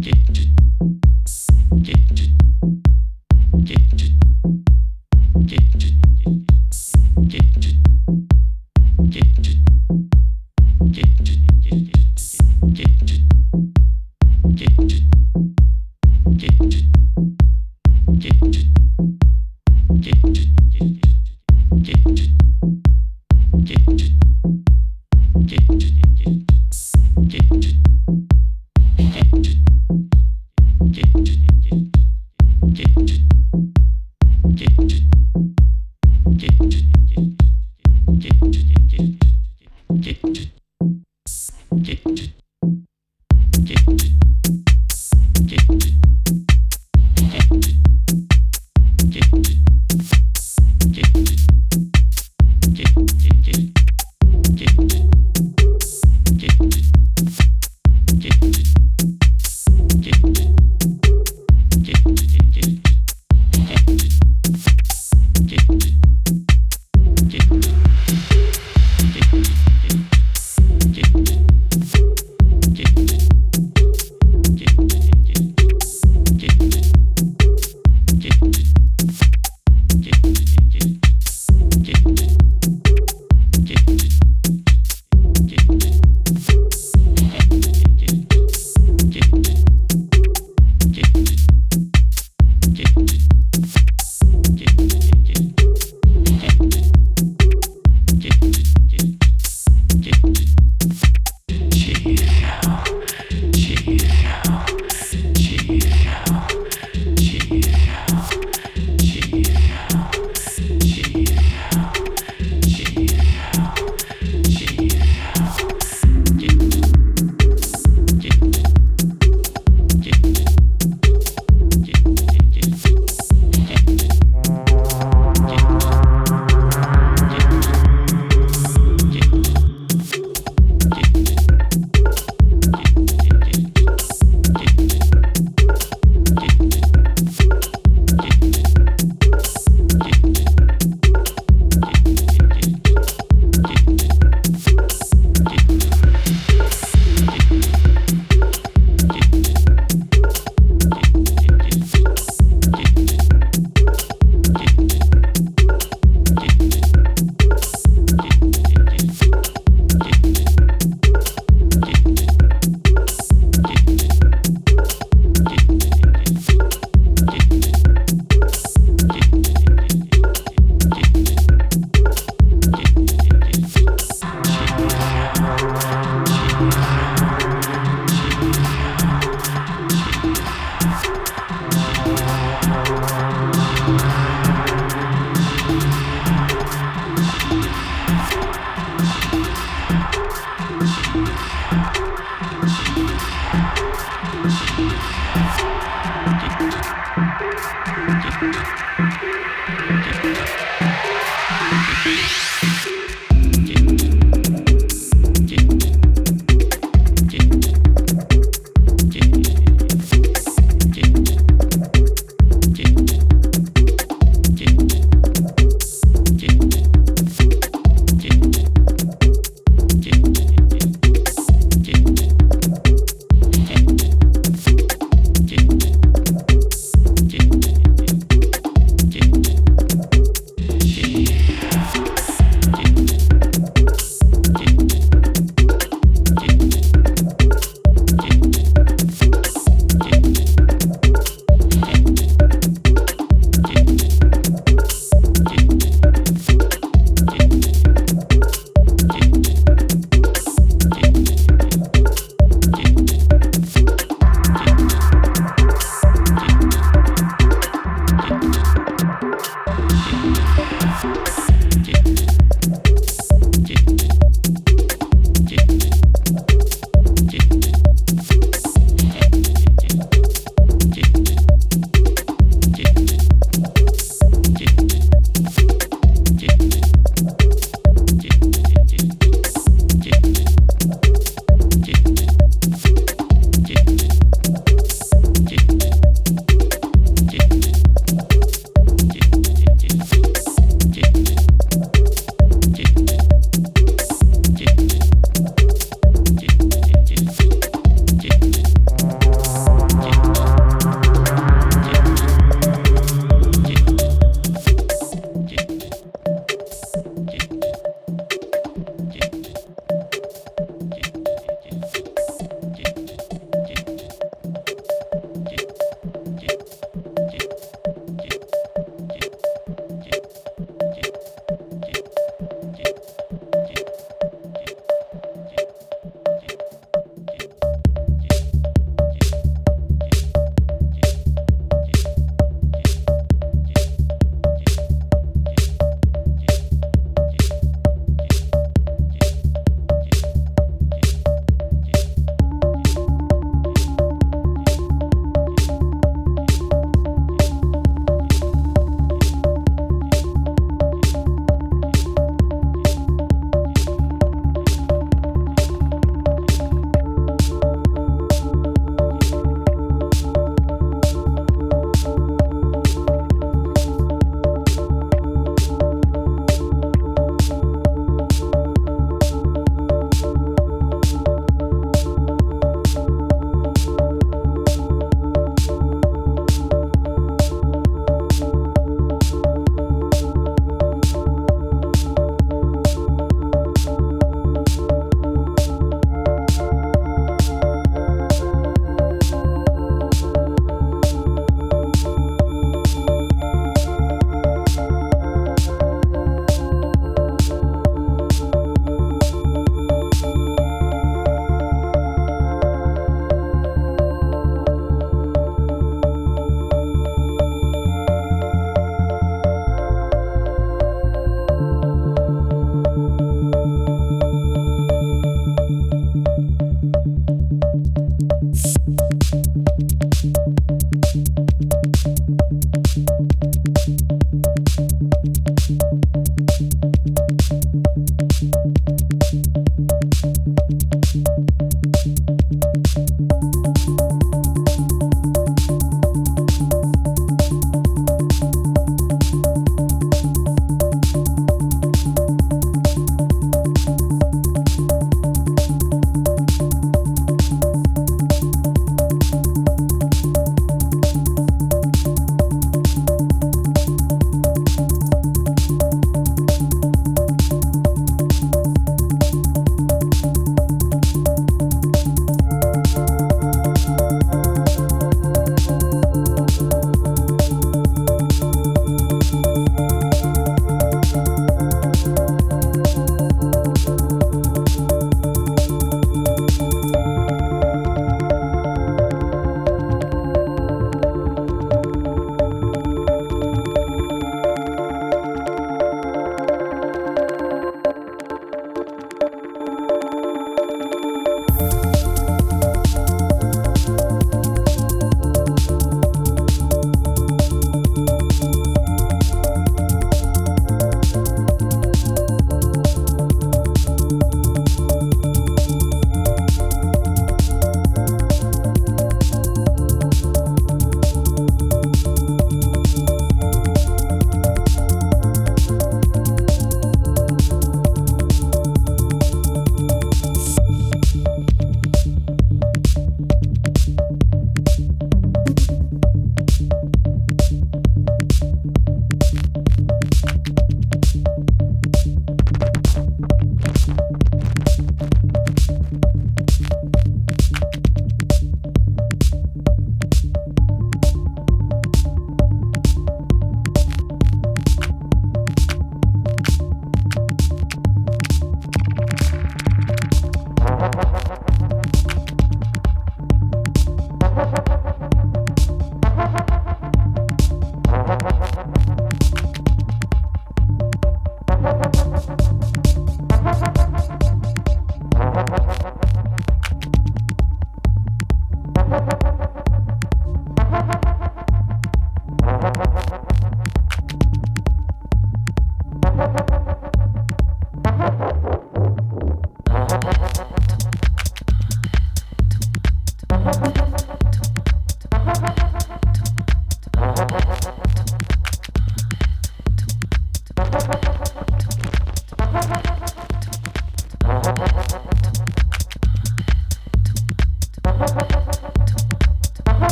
get you get you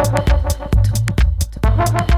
Thank you.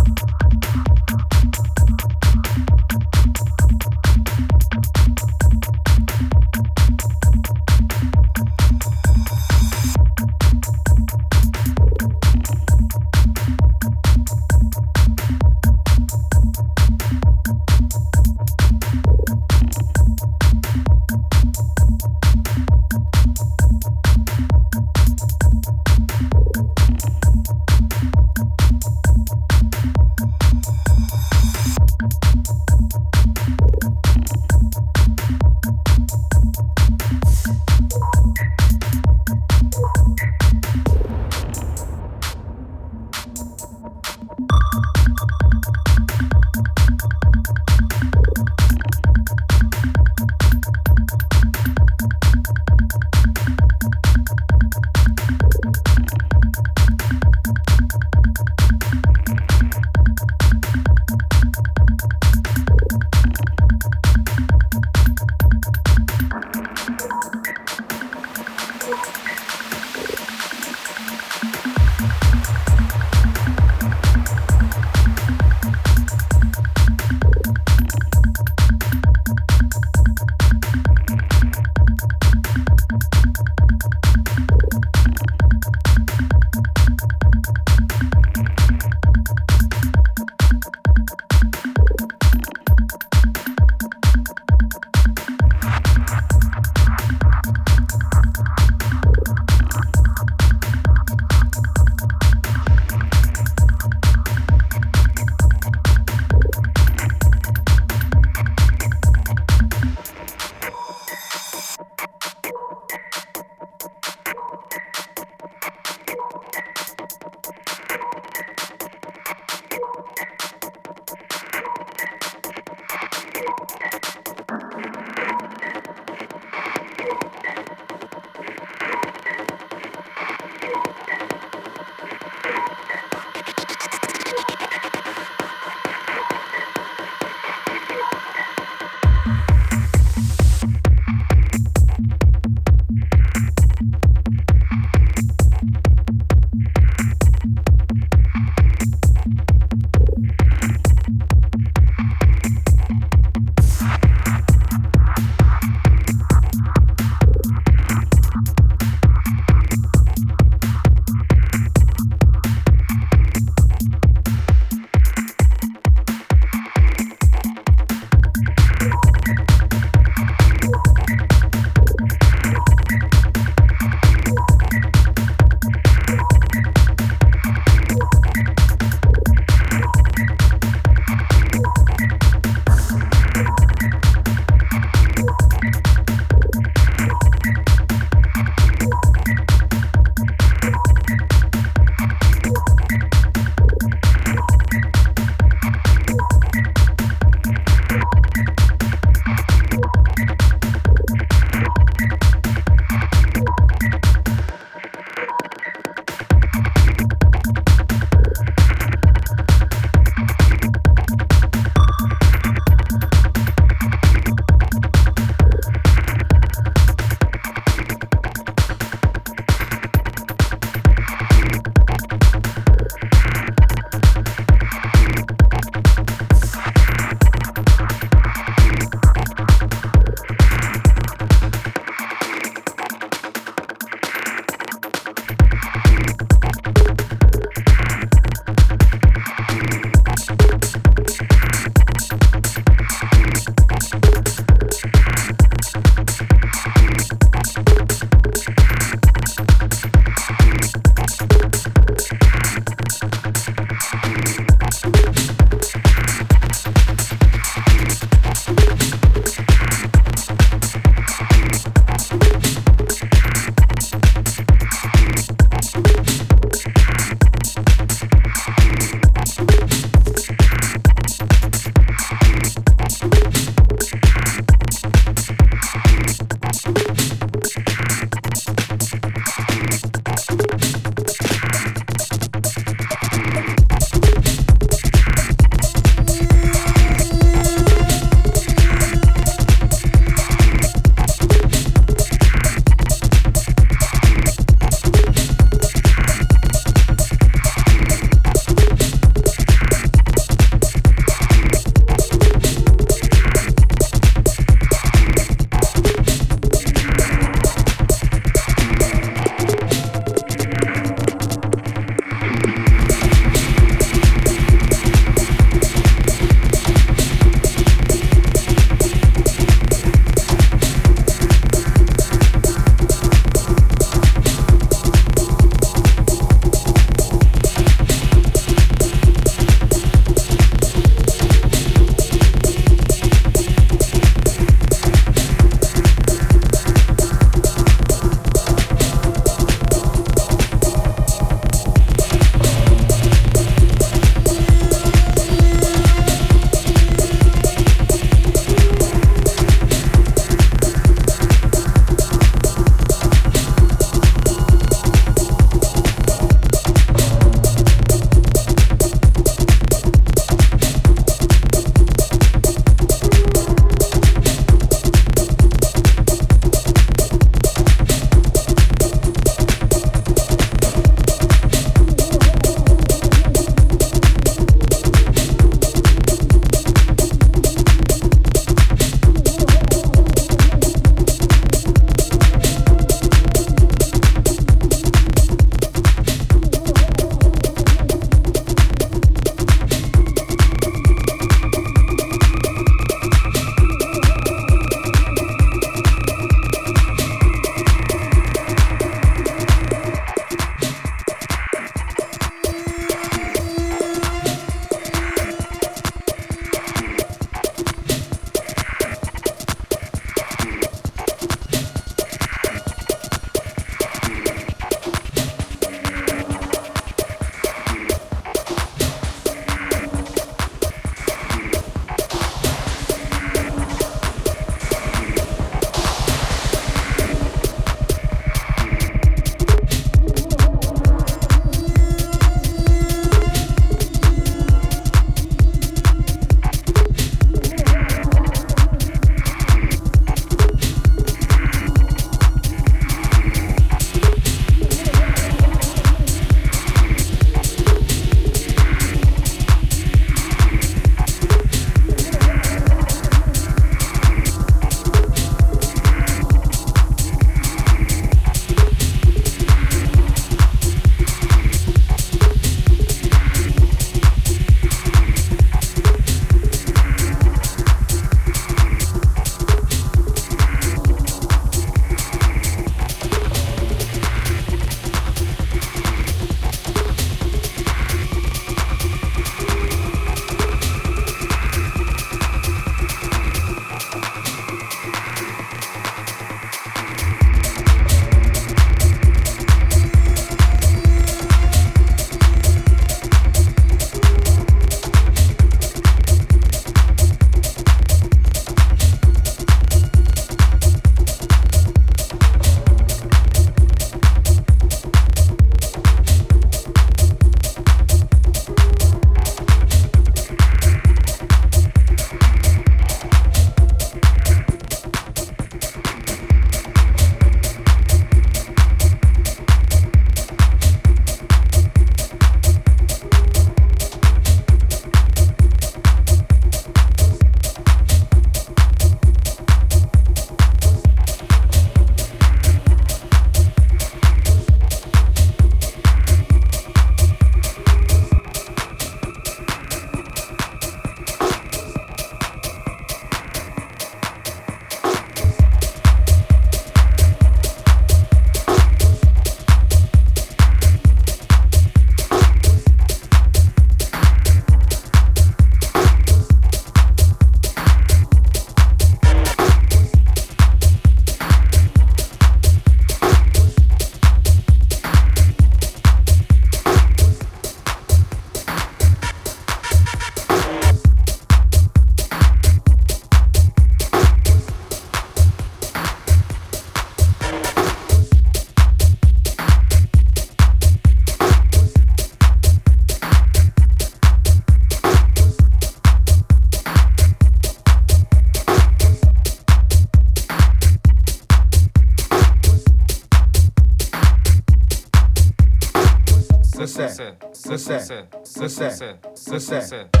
Você, você, você. você.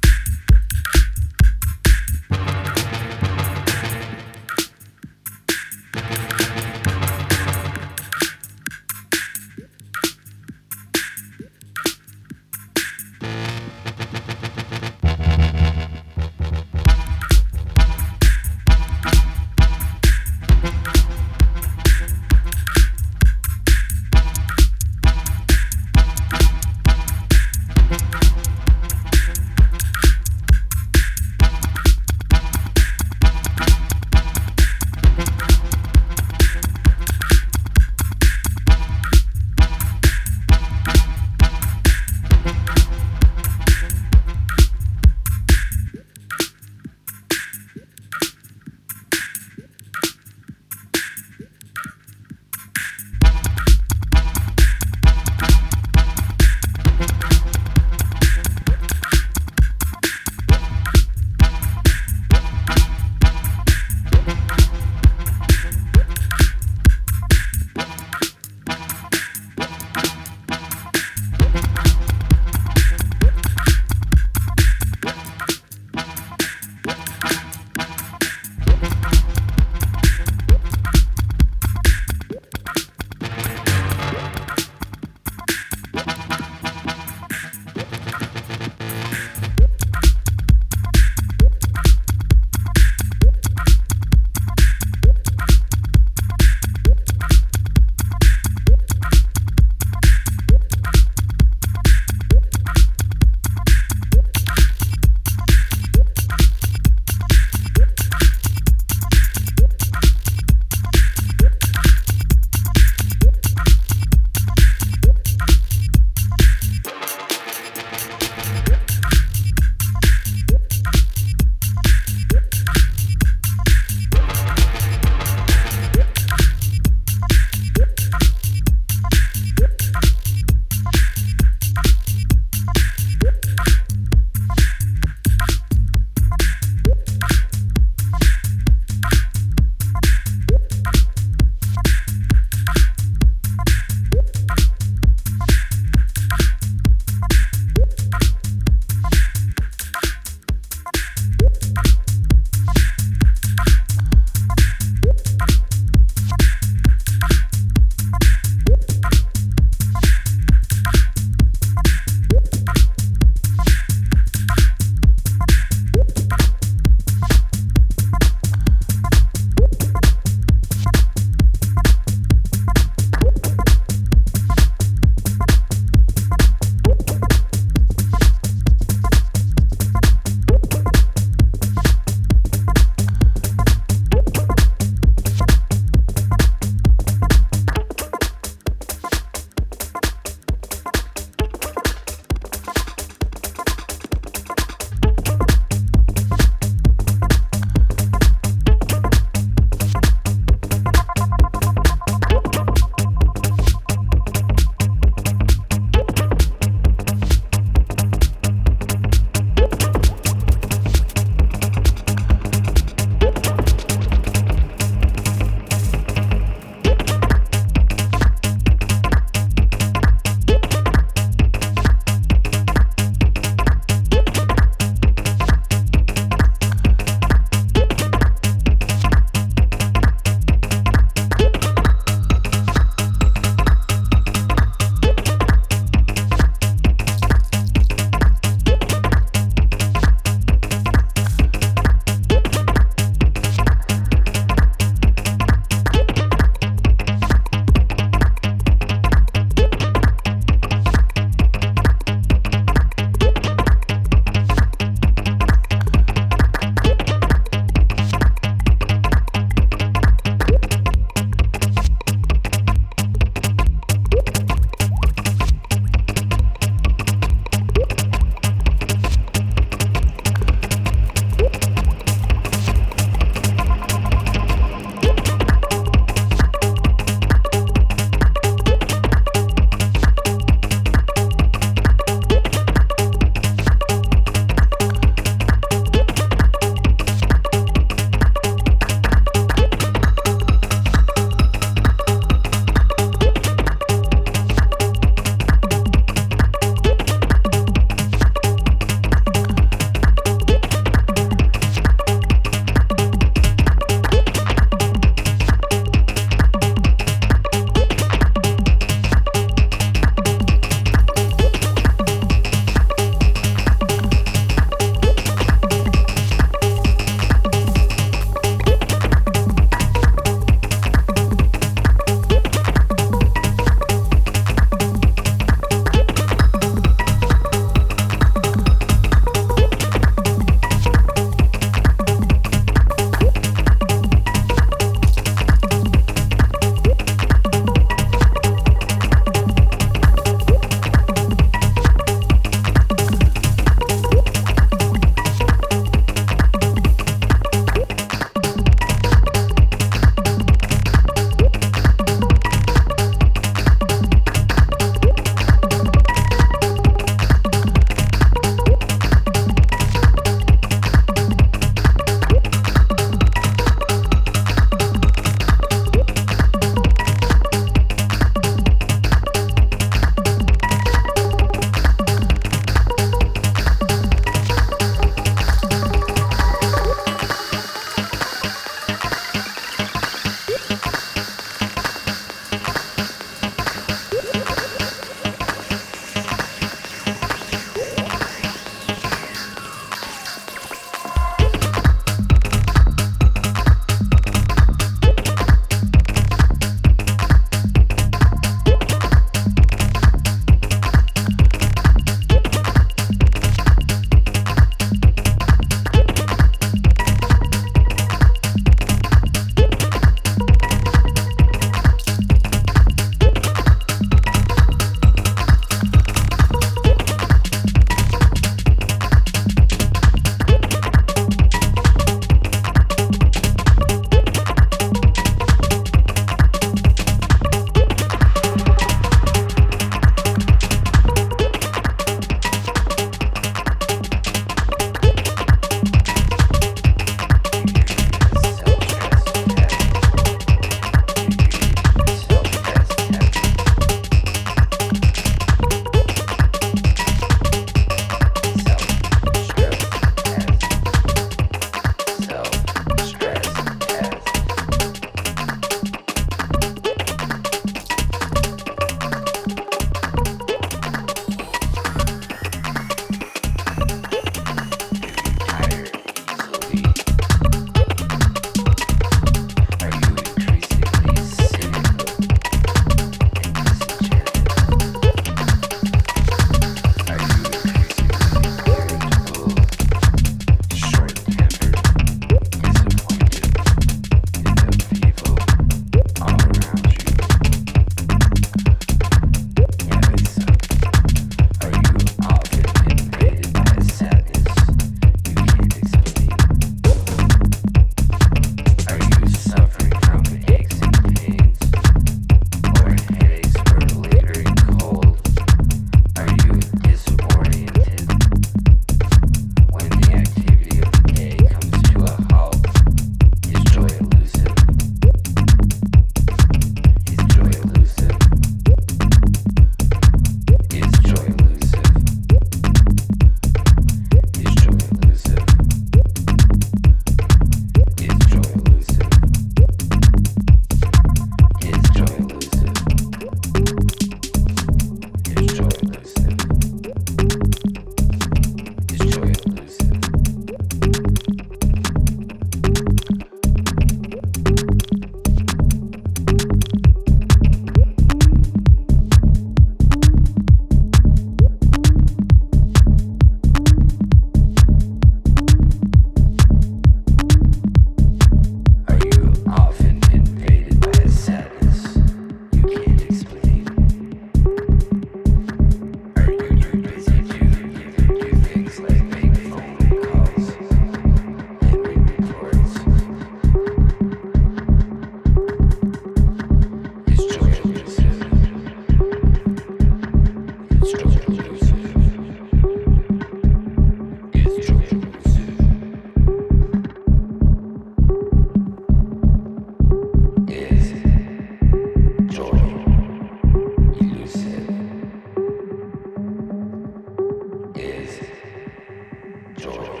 Enjoy.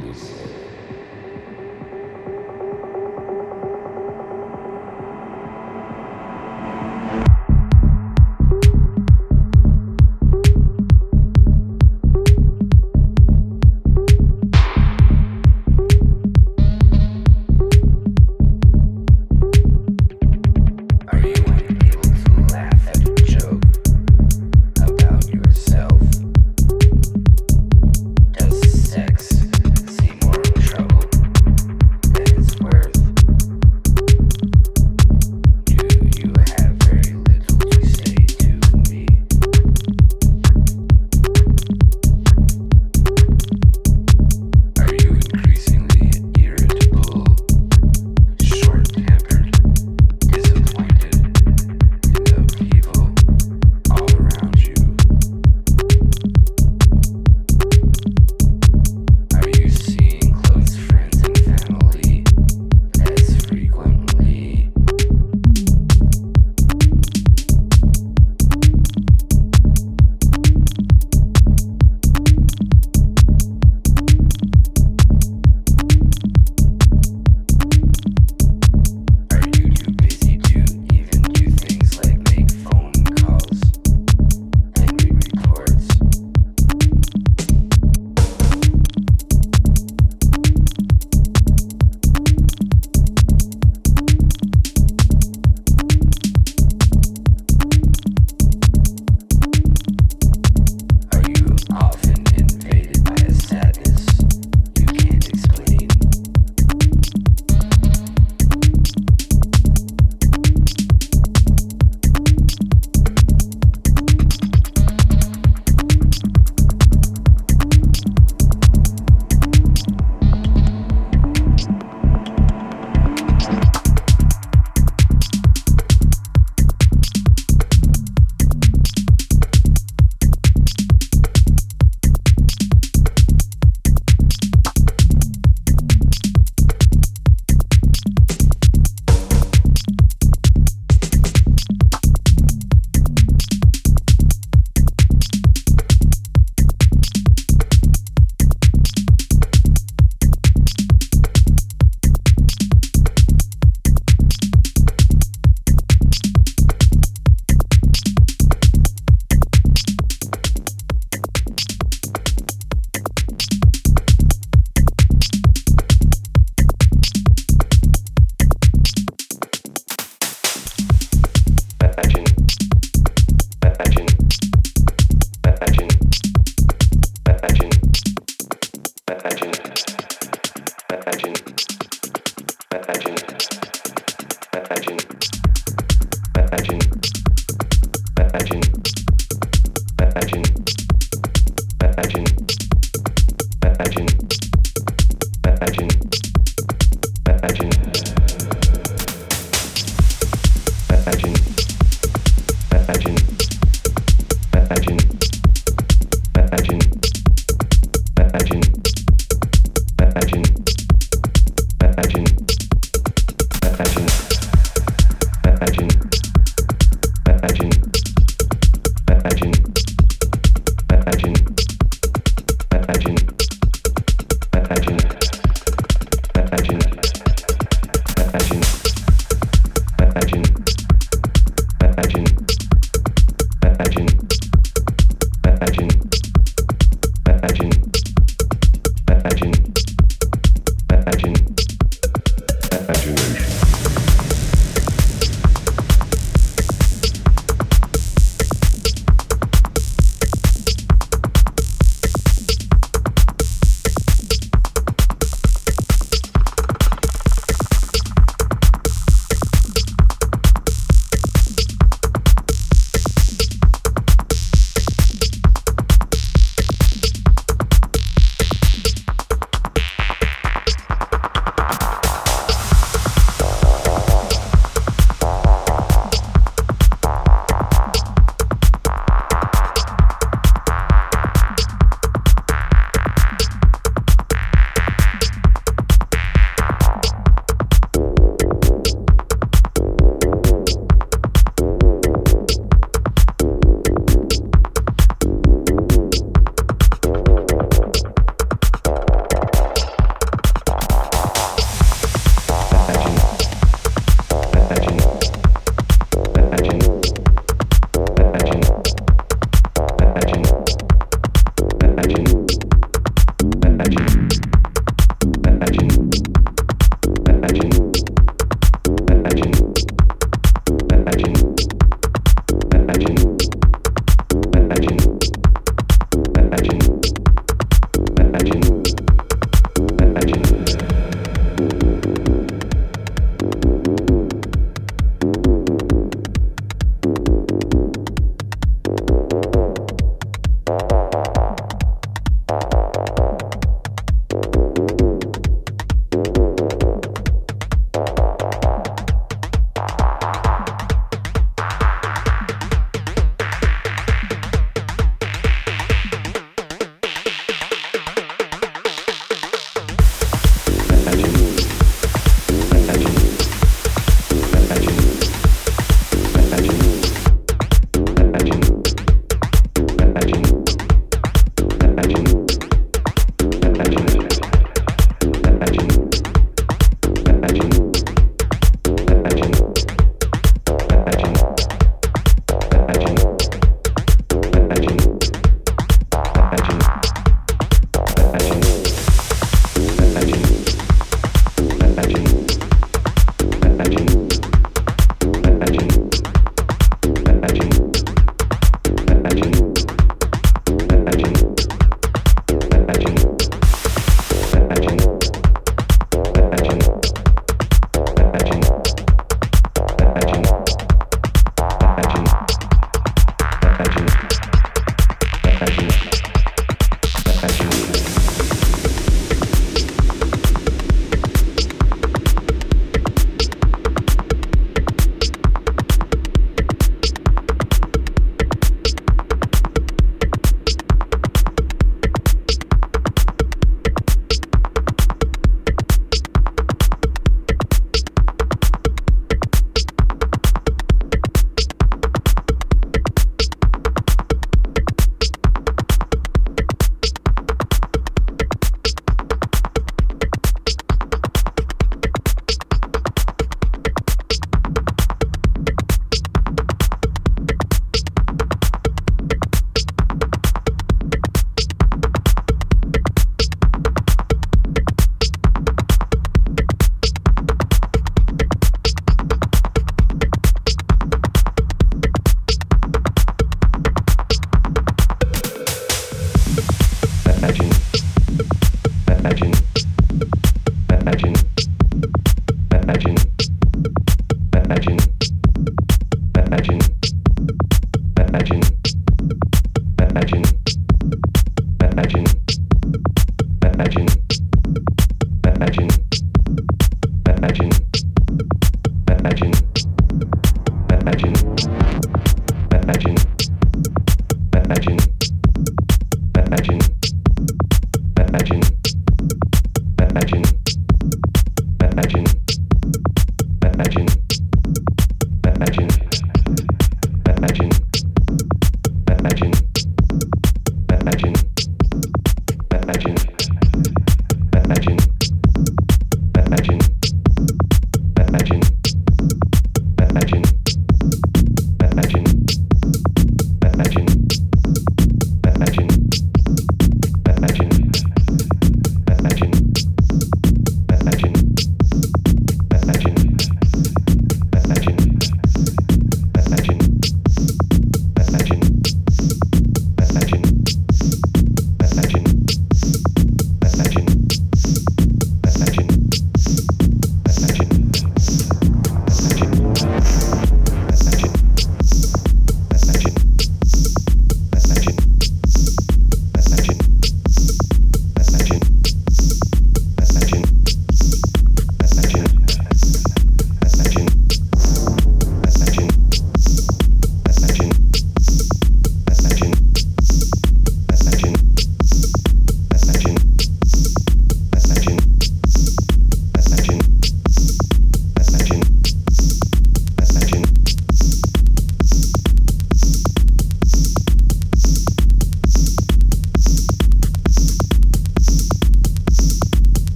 Listen.